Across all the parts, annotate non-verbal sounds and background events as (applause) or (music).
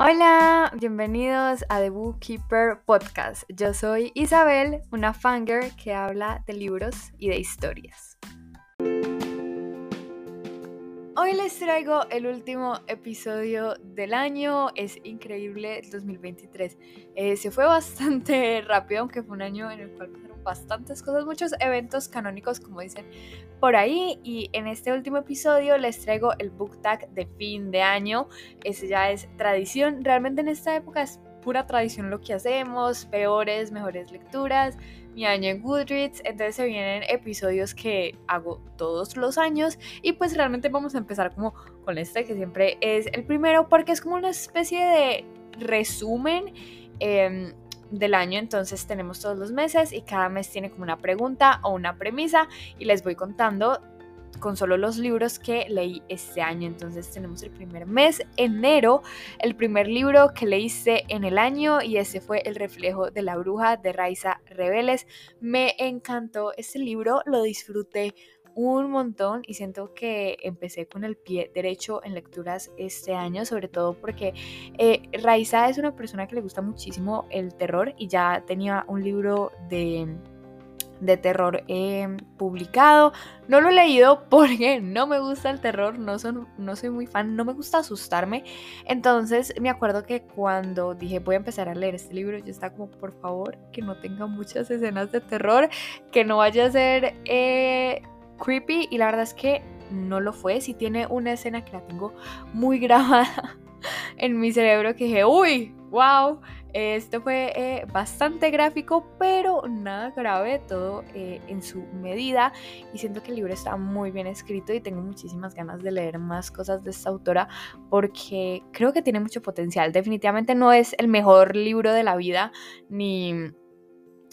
Hola, bienvenidos a The Bookkeeper Podcast. Yo soy Isabel, una fanger que habla de libros y de historias. Hoy les traigo el último episodio del año. Es increíble el 2023. Eh, se fue bastante (laughs) rápido, aunque fue un año en el cual bastantes cosas, muchos eventos canónicos, como dicen por ahí. Y en este último episodio les traigo el book tag de fin de año. Ese ya es tradición. Realmente en esta época es pura tradición lo que hacemos, peores, mejores lecturas, mi año en Goodreads, entonces se vienen episodios que hago todos los años y pues realmente vamos a empezar como con este que siempre es el primero porque es como una especie de resumen em, del año, entonces tenemos todos los meses y cada mes tiene como una pregunta o una premisa y les voy contando con solo los libros que leí este año. Entonces tenemos el primer mes, enero, el primer libro que leíste en el año y ese fue El reflejo de la bruja de Raiza Rebeles. Me encantó este libro, lo disfruté un montón y siento que empecé con el pie derecho en lecturas este año, sobre todo porque eh, Raiza es una persona que le gusta muchísimo el terror y ya tenía un libro de de terror he publicado. No lo he leído (laughs) porque no me gusta el terror, no, son, no soy muy fan, no me gusta asustarme. Entonces me acuerdo que cuando dije voy a empezar a leer este libro, yo estaba como, por favor, que no tenga muchas escenas de terror, que no vaya a ser eh, creepy. Y la verdad es que no lo fue. Si tiene una escena que la tengo muy (laughs) grabada en mi cerebro que dije, uy, wow. Esto fue eh, bastante gráfico, pero nada grave, todo eh, en su medida. Y siento que el libro está muy bien escrito y tengo muchísimas ganas de leer más cosas de esta autora porque creo que tiene mucho potencial. Definitivamente no es el mejor libro de la vida, ni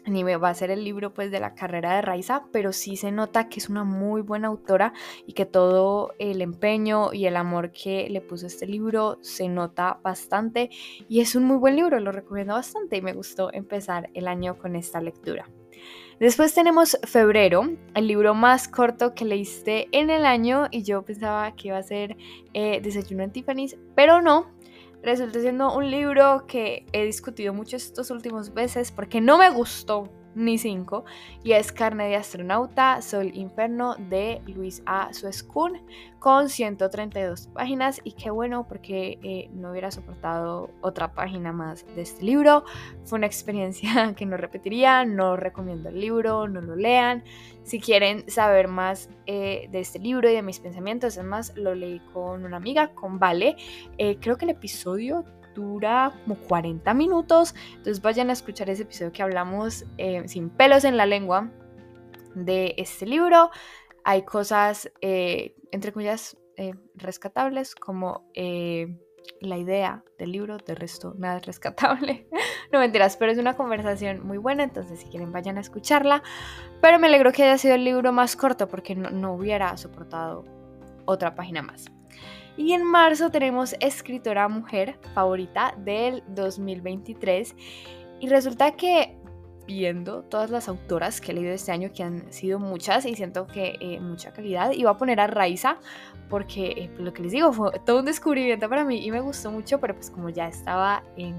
ni va a ser el libro pues de la carrera de Raiza, pero sí se nota que es una muy buena autora y que todo el empeño y el amor que le puso este libro se nota bastante y es un muy buen libro, lo recomiendo bastante y me gustó empezar el año con esta lectura. Después tenemos Febrero, el libro más corto que leíste en el año y yo pensaba que iba a ser eh, Desayuno en Tiffany's, pero no, resulta siendo un libro que he discutido mucho estos últimos meses porque no me gustó ni cinco, y es Carne de Astronauta, Sol Inferno de Luis A. Suescun, con 132 páginas, y qué bueno porque eh, no hubiera soportado otra página más de este libro. Fue una experiencia (laughs) que no repetiría, no recomiendo el libro, no lo lean. Si quieren saber más eh, de este libro y de mis pensamientos, es más, lo leí con una amiga, con Vale. Eh, creo que el episodio dura como 40 minutos. Entonces vayan a escuchar ese episodio que hablamos eh, sin pelos en la lengua de este libro. Hay cosas, eh, entre comillas, eh, rescatables como la idea del libro, de resto nada es rescatable. (laughs) no mentiras, pero es una conversación muy buena, entonces si quieren vayan a escucharla. Pero me alegro que haya sido el libro más corto porque no hubiera soportado otra página más. Y en marzo tenemos escritora mujer favorita del 2023. Y resulta que viendo todas las autoras que he leído este año, que han sido muchas y siento que eh, mucha calidad, iba a poner a Raiza porque eh, pues, lo que les digo fue todo un descubrimiento para mí y me gustó mucho, pero pues como ya estaba en,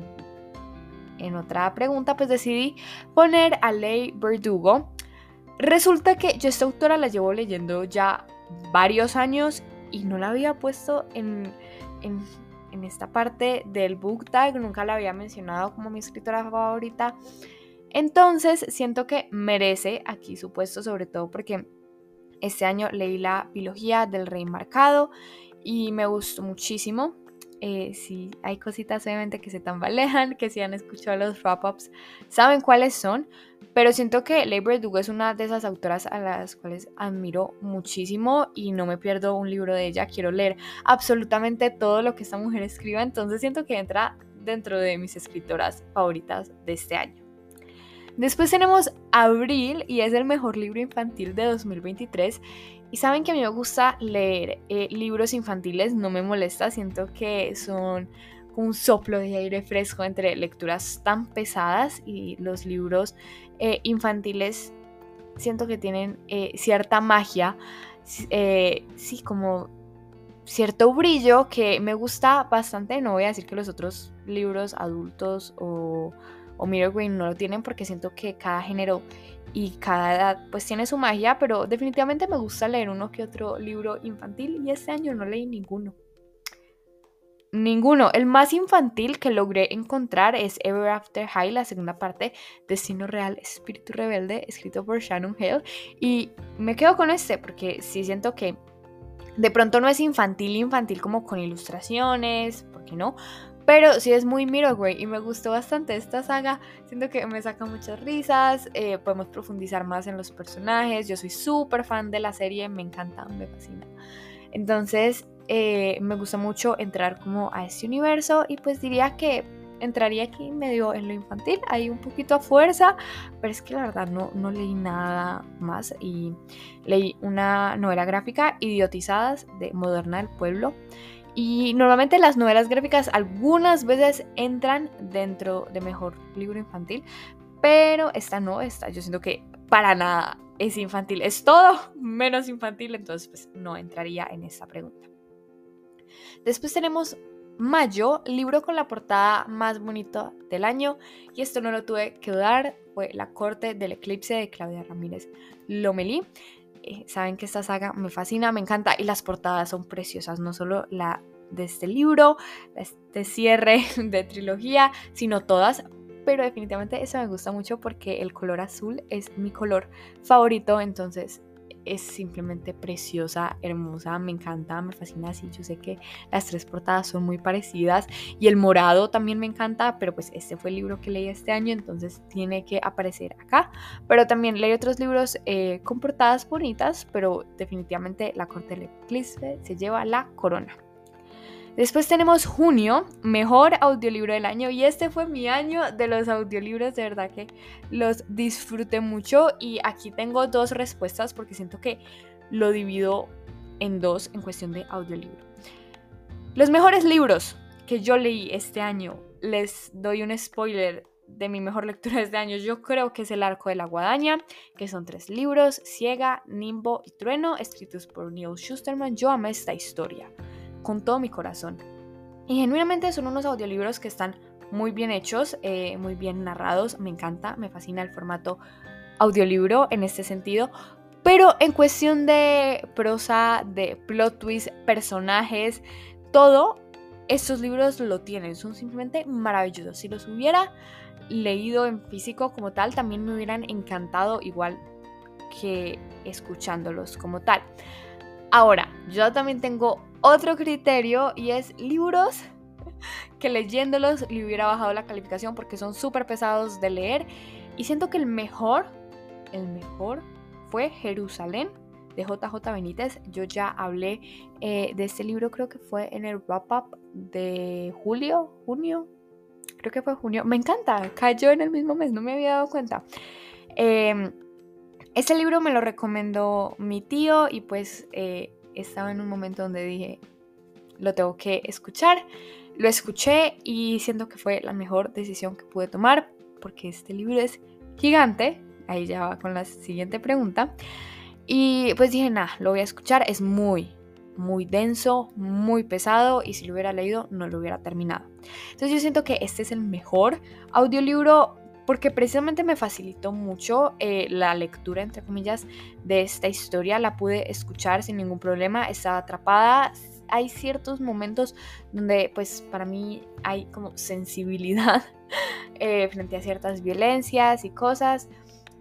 en otra pregunta, pues decidí poner a Ley Verdugo. Resulta que yo esta autora la llevo leyendo ya varios años y no la había puesto en, en, esta parte del book tag, nunca la había mencionado como mi escritora favorita. Entonces siento que merece aquí su puesto, sobre todo porque este año leí la biología del rey marcado y me gustó muchísimo. Eh, si hay cositas obviamente que se tambalean, (laughs) que si han escuchado los wrap-ups, saben cuáles son, pero siento que Labor Dugo es una de esas autoras a las cuales admiro muchísimo y no me pierdo un libro de ella, quiero leer absolutamente todo lo que esta mujer escriba, entonces siento que entra dentro de mis escritoras favoritas de este año. Después tenemos Abril y es el mejor libro infantil de 2023 y saben que a mí me gusta leer eh, libros infantiles, no me molesta, siento que son un soplo de aire fresco entre lecturas tan pesadas y los libros eh, infantiles siento que tienen eh, cierta magia, sí, como cierto brillo que me gusta bastante. No voy a decir que los otros libros adultos o, o Mirror no lo tienen porque siento que cada género y cada edad pues tiene su magia, pero definitivamente me gusta leer uno que otro libro infantil y este año no leí ninguno. Ninguno. El más infantil que logré encontrar es Ever After High, la segunda parte, Destino Real, Espíritu Rebelde, escrito por Shannon Hale. Y me quedo con este porque sí siento que de pronto no es infantil, infantil como con ilustraciones, ¿por qué no? Pero sí es muy Mirrorway y me gustó bastante esta saga. Siento que me saca muchas risas, eh, podemos profundizar más en los personajes. Yo soy súper fan de la serie, me encanta, me fascina. Entonces, eh, me gusta mucho entrar como a este universo y pues diría que entraría aquí medio en lo infantil, ahí un poquito a fuerza, pero es que la verdad no, no leí nada más y leí una novela gráfica, Idiotizadas, de Moderna del Pueblo. Y normalmente las novelas gráficas algunas veces entran dentro de mejor libro infantil, pero esta no, esta yo siento que para nada es infantil, es todo menos infantil, entonces pues no entraría en esta pregunta. Después tenemos Mayo, libro con la portada más bonita del año, y esto no lo tuve que dudar, fue La corte del eclipse de Claudia Ramírez Lomelí. Eh, saben que esta saga me fascina, me encanta y las portadas son preciosas, no solo la de este libro, este cierre (laughs) de trilogía, sino todas, pero definitivamente eso me gusta mucho porque el color azul es mi color favorito, entonces es simplemente preciosa, hermosa, me encanta, me fascina así. Yo sé que las tres portadas son muy parecidas y el morado también me encanta, pero pues este fue el libro que leí este año, entonces tiene que aparecer acá. Pero también leí otros libros eh, con portadas bonitas, pero definitivamente La Corte del Eclipse se lleva la corona. Después tenemos junio, mejor audiolibro del año. Y este fue mi año de los audiolibros, de verdad que los disfruté mucho. Y aquí tengo dos respuestas porque siento que lo divido en dos en cuestión de audiolibro. Los mejores libros que yo leí este año, les doy un spoiler de mi mejor lectura de este año, yo creo que es El Arco de la Guadaña, que son tres libros, Ciega, Nimbo y Trueno, escritos por Neil Schusterman. Yo amé esta historia con todo mi corazón. Y genuinamente son unos audiolibros que están muy bien hechos, eh, muy bien narrados, me encanta, me fascina el formato audiolibro en este sentido. Pero en cuestión de prosa, de plot twist, personajes, todo, estos libros lo tienen, son simplemente maravillosos. Si los hubiera leído en físico como tal, también me hubieran encantado igual que escuchándolos como tal. Ahora, yo también tengo otro criterio y es libros que leyéndolos le hubiera bajado la calificación porque son súper pesados de leer. Y siento que el mejor, el mejor fue Jerusalén de JJ Benítez. Yo ya hablé eh, de este libro, creo que fue en el wrap-up de julio, junio. Creo que fue junio. Me encanta, cayó en el mismo mes, no me había dado cuenta. Eh, este libro me lo recomendó mi tío y pues eh, estaba en un momento donde dije, lo tengo que escuchar. Lo escuché y siento que fue la mejor decisión que pude tomar porque este libro es gigante. Ahí ya va con la siguiente pregunta. Y pues dije, nada, lo voy a escuchar. Es muy, muy denso, muy pesado y si lo hubiera leído no lo hubiera terminado. Entonces yo siento que este es el mejor audiolibro porque precisamente me facilitó mucho eh, la lectura, entre comillas, de esta historia. La pude escuchar sin ningún problema, estaba atrapada. Hay ciertos momentos donde, pues, para mí hay como sensibilidad (laughs) eh, frente a ciertas violencias y cosas.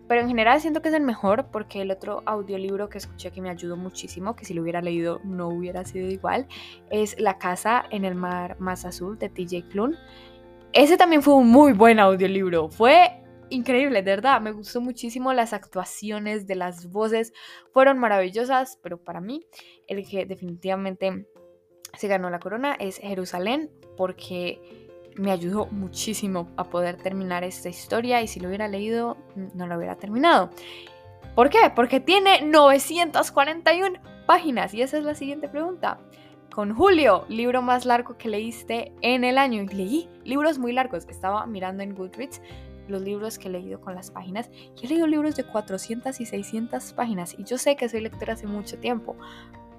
Pero en general siento que es el mejor porque el otro audiolibro que escuché que me ayudó muchísimo, que si lo hubiera leído no hubiera sido igual, es La casa en el mar más azul de TJ Klune. Ese también fue un muy buen audiolibro. Fue increíble, de verdad. Me gustó muchísimo las actuaciones de las voces. Fueron maravillosas, pero para mí el que definitivamente se ganó la corona es Jerusalén porque me ayudó muchísimo a poder terminar esta historia y si lo hubiera leído no lo hubiera terminado. ¿Por qué? Porque tiene 941 páginas y esa es la siguiente pregunta con Julio, libro más largo que leíste en el año. Y leí libros muy largos. Estaba mirando en Goodreads los libros que he leído con las páginas y he leído libros de 400 y 600 páginas. Y yo sé que soy lectora hace mucho tiempo,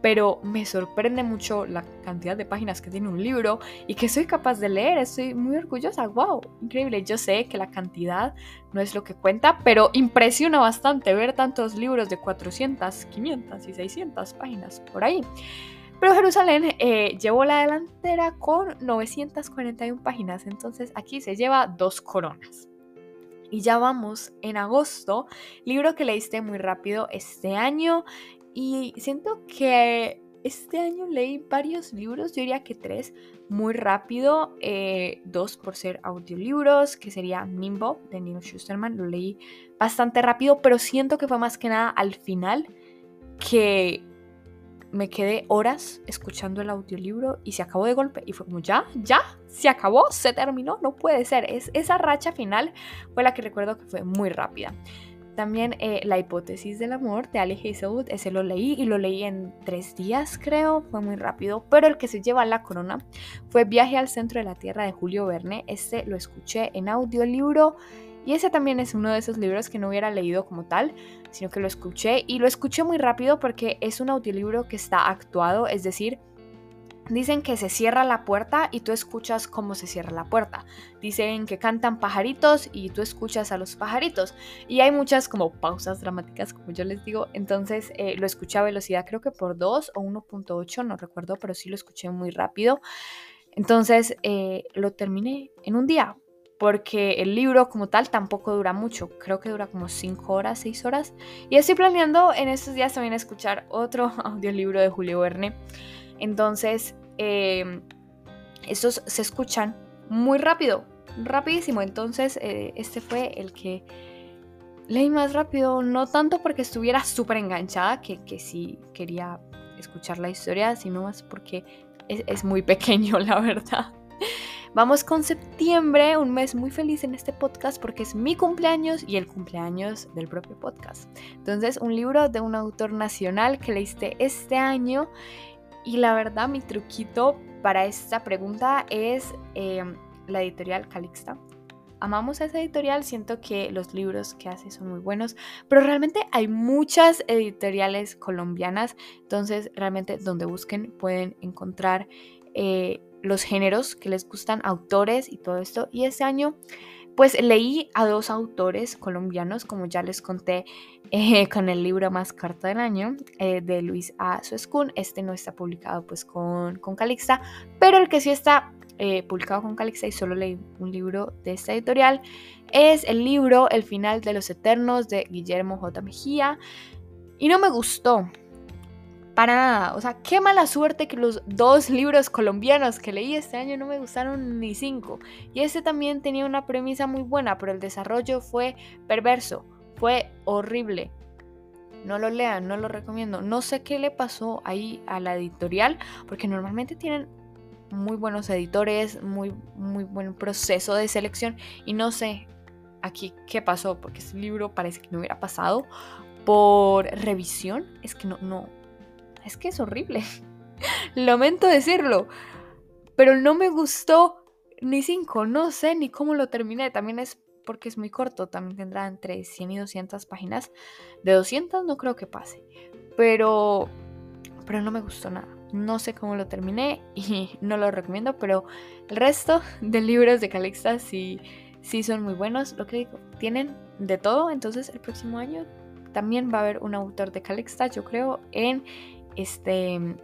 pero me sorprende mucho la cantidad de páginas que tiene un libro y que soy capaz de leer. Estoy muy orgullosa. ¡Wow! Increíble. Yo sé que la cantidad no es lo que cuenta, pero impresiona bastante ver tantos libros de 400, 500 y 600 páginas por ahí. Pero Jerusalén eh, llevó la delantera con 941 páginas, entonces aquí se lleva dos coronas. Y ya vamos en agosto, libro que leíste muy rápido este año y siento que este año leí varios libros, yo diría que tres, muy rápido, eh, dos por ser audiolibros, que sería Nimbo de Neil Schusterman, lo leí bastante rápido, pero siento que fue más que nada al final que me quedé horas escuchando el audiolibro y se acabó de golpe. Y fue como, ya, ya, se acabó, se terminó, no puede ser. Es, esa racha final fue la que recuerdo que fue muy rápida. También eh, La hipótesis del amor de Ali Hazelwood, ese lo leí y lo leí en tres días creo, fue muy rápido, pero el que se lleva la corona fue Viaje al centro de la Tierra de Julio Verne, este lo escuché en audiolibro y ese también es uno de esos libros que no hubiera leído como tal, sino que lo escuché y lo escuché muy rápido porque es un audiolibro que está actuado, es decir, Dicen que se cierra la puerta y tú escuchas cómo se cierra la puerta. Dicen que cantan pajaritos y tú escuchas a los pajaritos. Y hay muchas como pausas dramáticas, como yo les digo. Entonces eh, lo escuché a velocidad creo que por 2 o 1.8, no recuerdo, pero sí lo escuché muy rápido. Entonces eh, lo terminé en un día porque el libro como tal tampoco dura mucho, creo que dura como 5 horas, 6 horas. Y estoy planeando en estos días también escuchar otro (laughs) audiolibro de Julio Verne. Entonces, eh, estos se escuchan muy rápido, rapidísimo. Entonces, eh, este fue el que leí más rápido, no tanto porque estuviera súper enganchada, que, que sí quería escuchar la historia, sino más porque es, es muy pequeño, (laughs) la verdad. Vamos con septiembre, un mes muy feliz en este podcast porque es mi cumpleaños y el cumpleaños del propio podcast. Entonces, un libro de un autor nacional que leíste este año y la verdad mi truquito para esta pregunta es eh, la editorial Calixta. Amamos a esa editorial, siento que los libros que hace son muy buenos, pero realmente hay muchas editoriales colombianas, entonces realmente donde busquen pueden encontrar eh, los géneros que les gustan, autores y todo esto. Y este año pues leí a dos autores colombianos, como ya les conté eh, (laughs) con el libro más corto del año, eh, de Luis A. Suescun. Este no está publicado pues con, con Calixta, pero el que sí está eh, publicado con Calixta y solo leí un libro de esta editorial es el libro El final de los eternos de Guillermo J. Mejía. Y no me gustó, para nada. O sea, qué mala suerte que los dos libros colombiaos que leí este año no me gustaron ni cinco. Y este también tenía una premisa muy buena, pero el desarrollo fue perverso, fue horrible. No lo lean, no lo recomiendo. No sé qué le pasó ahí a la editorial, porque normalmente tienen muy buenos editores, muy, muy buen proceso de selección. Y no sé aquí qué pasó, porque este libro parece que no hubiera pasado por revisión. Es que no, no, es que es horrible. (laughs) Lamento decirlo. Pero no me gustó ni cinco. No sé ni cómo lo terminé. También es porque es muy corto. También tendrá entre 100 y 200 páginas. De 200 no creo que pase. Pero... Pero no me gustó nada. No sé cómo lo terminé y (laughs) no lo recomiendo, pero el resto (laughs) de libros de Calixta sí, sí son muy buenos. Lo que digo, tienen de todo. Entonces el próximo año también va a haber un autor de Calixta, yo creo, en este, en,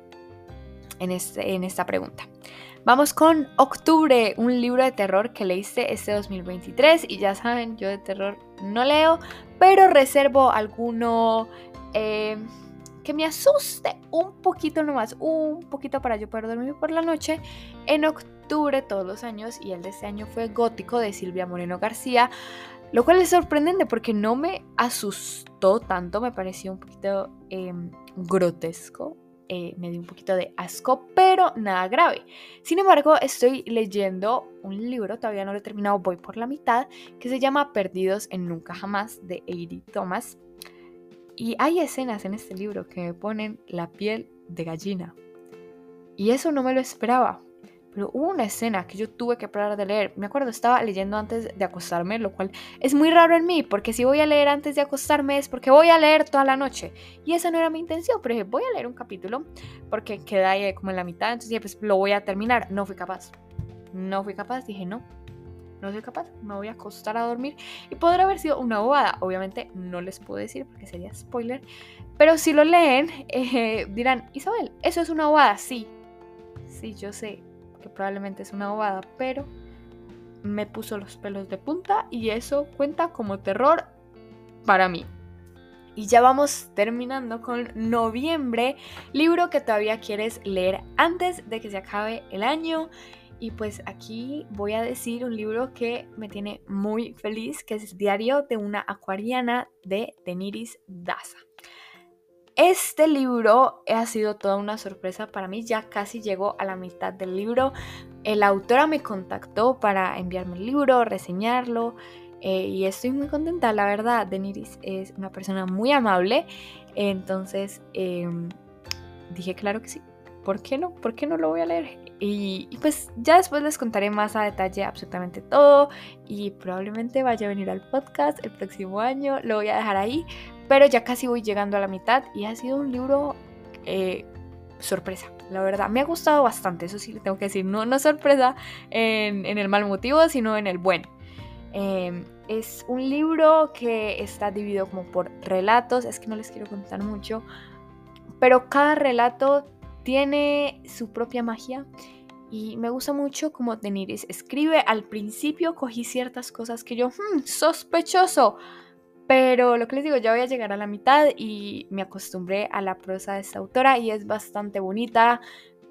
este, en esta pregunta. Vamos con Octubre, un libro de terror que leíste este 2023 y ya saben, yo de terror no leo, pero reservo alguno eh, que me asuste un poquito nomás, un poquito para yo poder dormir por la noche en octubre todos los años y el de este año fue Gótico de Silvia Moreno García. Lo cual es sorprendente porque no me asustó tanto, me pareció un poquito em, grotesco, eh, me dio un poquito de asco, pero nada grave. Sin embargo, estoy leyendo un libro, todavía no lo he terminado, voy por la mitad, que se llama Perdidos en Nunca Jamás de Eiri Thomas. Y hay escenas en este libro que me ponen la piel de gallina. Y eso no me lo esperaba. Pero hubo una escena que yo tuve que parar de leer. Me acuerdo, estaba leyendo antes de acostarme, lo cual es muy raro en mí, porque si voy a leer antes de acostarme es porque voy a leer toda la noche. Y esa no era mi intención, pero dije, voy a leer un capítulo, porque queda ahí como en la mitad, entonces pues lo voy a terminar. No fui capaz. No fui capaz, dije, no, no soy capaz, me voy a acostar a dormir. Y podrá haber sido una bobada. Obviamente no les puedo decir porque sería spoiler. Pero si lo leen, (laughs) eh, dirán, Isabel, ¿eso es una bobada? Sí. Sí, yo sé que probablemente es una bobada, pero me puso los pelos de punta y eso cuenta como terror para mí. Y ya vamos terminando con noviembre, libro que todavía quieres leer antes de que se acabe el año. Y pues aquí voy a decir un libro que me tiene muy feliz, que es Diario de una acuariana de Deniris Daza. Este libro ha sido toda una sorpresa para mí, ya casi llegó a la mitad del libro. La autora me contactó para enviarme el libro, reseñarlo eh, y estoy muy contenta, la verdad. Deniris es una persona muy amable, entonces em, dije claro que sí. ¿Por qué no? ¿Por qué no lo voy a leer? Y, pues ya después les contaré más a detalle absolutamente todo y probablemente vaya a venir al podcast el próximo año, lo voy a dejar ahí, pero ya casi voy llegando a la mitad y ha sido un libro eh, sorpresa, la verdad. Me ha gustado bastante, eso sí le tengo que decir. No, no sorpresa en, el mal motivo, sino en el buen. Em, es un libro que está dividido como por relatos, es que no les quiero contar mucho, pero cada relato tiene su propia magia y me gusta mucho como Deniris escribe. Al principio cogí ciertas cosas que yo, hmm, sospechoso, pero lo que les digo, ya voy a llegar a la mitad y me acostumbré a la prosa de esta autora y es bastante bonita,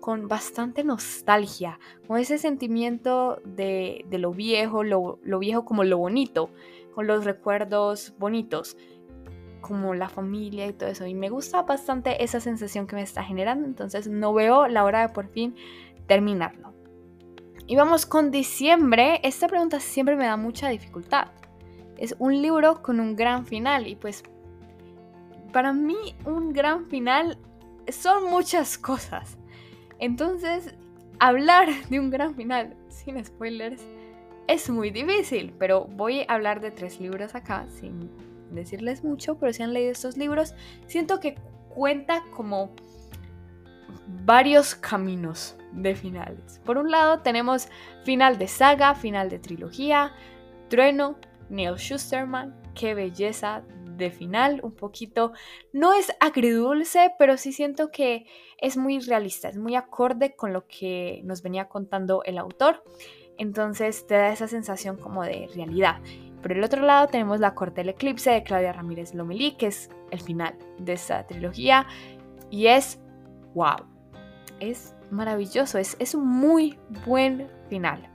con bastante nostalgia, con ese sentimiento de, lo viejo, lo, viejo como lo bonito, con los recuerdos bonitos, como la familia y todo eso. Y me gusta bastante esa sensación que me está generando, entonces no veo la hora de por fin terminarlo. Y vamos con diciembre. Esta pregunta siempre me da mucha dificultad es un libro con un gran final y pues para mí un gran final son muchas cosas. Entonces, hablar de un gran final sin spoilers es muy difícil, pero voy a hablar de tres libros acá sin decirles mucho, pero si han leído estos libros, siento que cuenta como varios caminos de finales. Por un lado tenemos final de saga, final de trilogía, trueno, Neil Schusterman, qué belleza de final, un poquito, no es agridulce, pero sí siento que es muy realista, es muy acorde con lo que nos venía contando el autor, entonces te da esa sensación como de realidad. Por el otro lado tenemos La Corte del Eclipse de Claudia Ramírez Lomelí, que es el final de esta trilogía, y es wow, es maravilloso, es, es un muy buen final.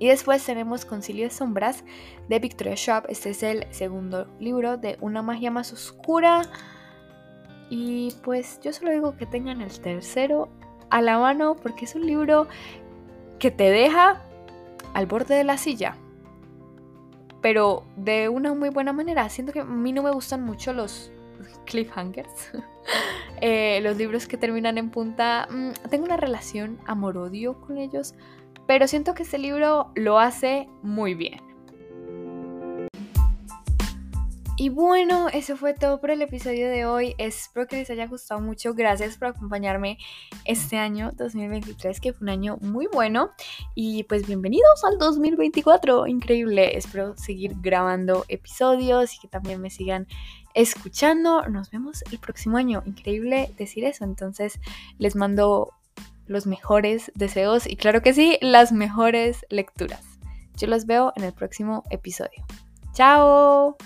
Y después tenemos Concilio de Sombras de Victoria Shop. Este es el segundo libro de Una magia más oscura. Y pues yo solo digo que tengan el tercero a la mano porque es un libro que te deja al borde de la silla. Pero de una muy buena manera. Siento que a mí no me gustan mucho los (laughs) cliffhangers. (laughs) Eh, los libros que terminan en punta. Mm, tengo una relación amor-odio con ellos pero siento que este libro lo hace muy bien. Y bueno, eso fue todo por el episodio de hoy. Espero que les haya gustado mucho. Gracias por acompañarme este año 2023, que fue un año muy bueno. Y pues bienvenidos al 2024. Increíble. Espero seguir grabando episodios y que también me sigan escuchando. Nos vemos el próximo año. Increíble decir eso. Entonces les mando los mejores deseos y claro que sí, las mejores lecturas. Yo los veo en el próximo episodio. ¡Chao!